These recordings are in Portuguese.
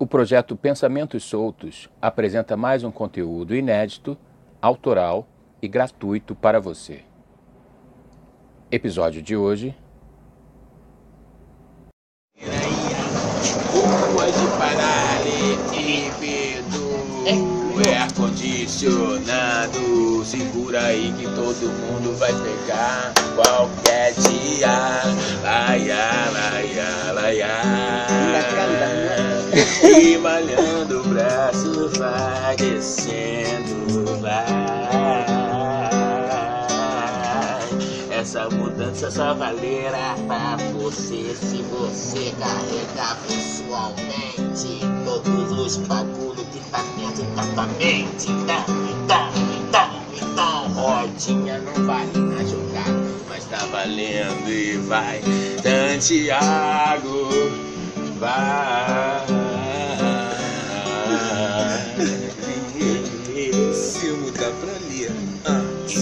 O projeto Pensamentos Soltos apresenta mais um conteúdo inédito, autoral e gratuito para você. Episódio de hoje. O ar-condicionado Segura aí que todo mundo vai pegar Qualquer dia Laia, laia, laia E malhando o braço Vai descendo Vai essa mudança só valerá pra você se você carregar pessoalmente todos os bagulho que tá dentro da tua mente. Então, então, então, então, rodinha não vale na jogada, mas tá valendo e vai. Santiago, vai.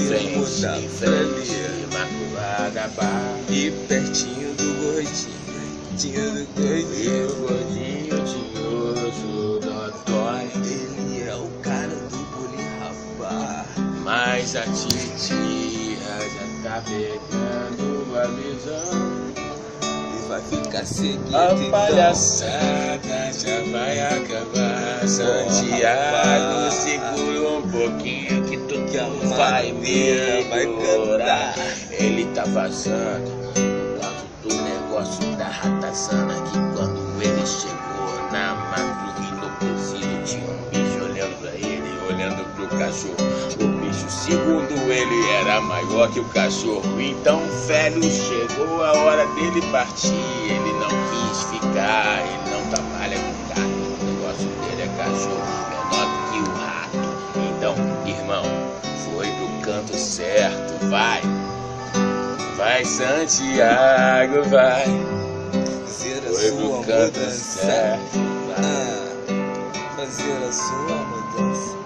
Mudar pra ali. E pertinho do gordinho, tinha do gordinho, gordinho tinhoso, dodói. Ele é o cara do bullying, rapaz. Mas a titia já tá pegando a visão. E vai ficar seguindo. A então. palhaçada já vai acabar. Santiago, vai me vai cantar. Ele tá vazando por causa do negócio da ratazana que quando ele chegou na madruga no presídio tinha um bicho olhando pra ele, olhando pro cachorro. O bicho, segundo ele, era maior que o cachorro. Então velho chegou a hora dele partir. Ele não quis ficar, ele não trabalha com gato. O negócio dele é cachorro, menor do que o rato. Então, irmão, canto certo, vai. Vai Santiago, vai. Fazer a Foi sua canto mudança. certo, vai. Ah, fazer a sua mudança.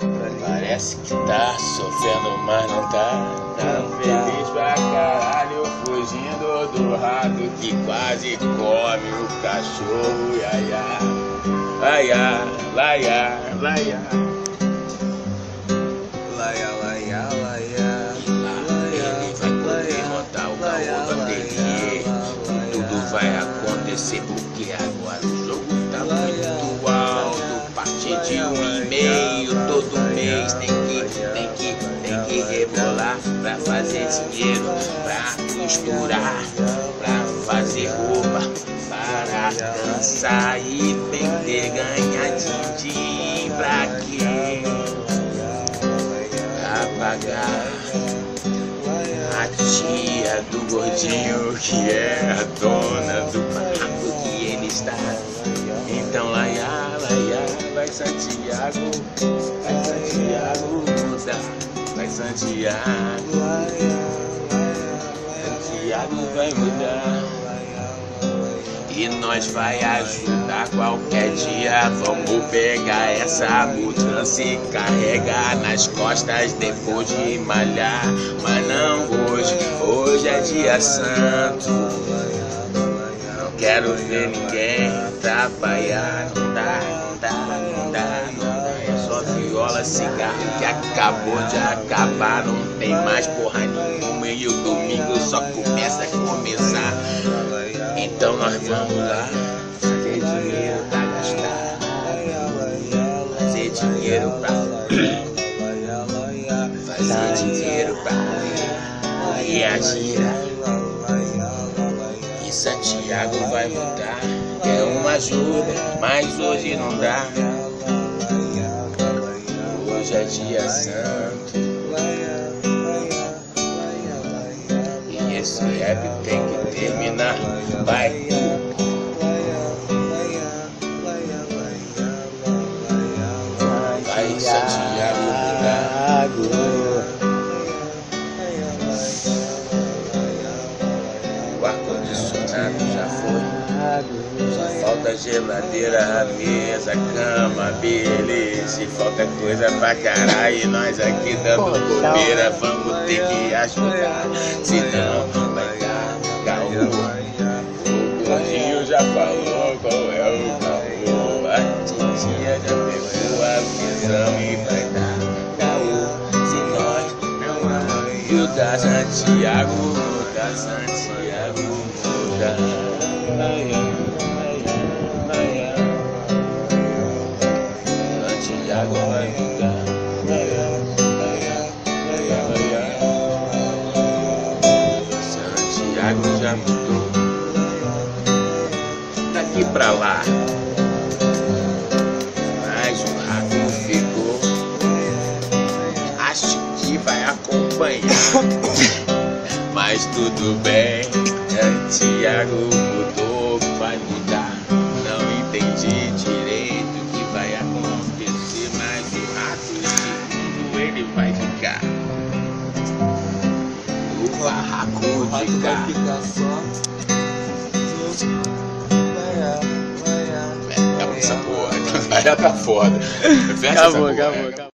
Parece que tá sofrendo, mas não tá. Tá feliz pra caralho, fugindo do rato que quase come o cachorro. Iaia, laia, laia, laia. Laia, Tudo vai acontecer porque agora o jogo tá muito alto. Partir de um e meio todo mês tem que, tem que, tem que rebolar pra fazer dinheiro, pra costurar, pra fazer roupa, para dançar e vender, ganhar din-din do gordinho que é a dona do barraco que ele está. Então laia, laia, vai Santiago, vai Santiago mudar, vai Santiago, Santiago vai mudar. E nós vai ajudar qualquer dia. Vamos pegar essa mudança e carregar nas costas depois de malhar. Mas não hoje, hoje é dia santo. Não quero ver ninguém atrapalhar. Não dá, não dá, não dá, não dá. Viola, cigarro que acabou de acabar. Não tem mais porra nenhuma. E o domingo só começa a começar. Então nós vamos lá fazer dinheiro pra gastar, fazer dinheiro pra fazer dinheiro pra e a gira. E Santiago vai mudar, é uma ajuda, mas hoje não dá. Hoje é dia santo e esse rap tem que terminar. Vai. Vai Santiago geladeira, a mesa, cama, beleza. E falta coisa pra caralho. E nós aqui dando bobeira, vamos ter que ajudar. Senão não vai dar caô. O gordinho já falou qual é o caô. Vai titia já pegou a visão e vai dar caô se nós não ajuda Santiago muda, Santiago muda. Ai, ai, Santiago já mudou. Daqui pra lá. Mas o rato ficou. Acho que vai acompanhar. Mas tudo bem. Santiago mudou, vai mudar. Ficar só. Acabou essa porra. Dar pra foda. Fecha essa Acabou, porra. acabou, acabou.